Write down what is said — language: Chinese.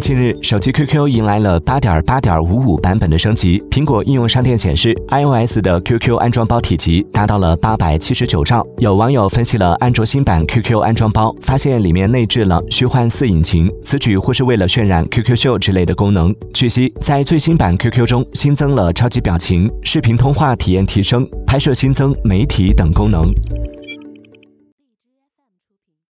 近日手机 qq 迎来了八点八点五五版本的升级苹果应用商店显示 ios 的 qq 安装包体积达到了八百七十九兆。有网友分析了安卓新版 qq 安装包发现里面内置了虚幻四引擎此举或是为了渲染 qq 秀之类的功能。据悉在最新版 qq 中新增了超级表情视频通话体验提升拍摄新增媒体等功能。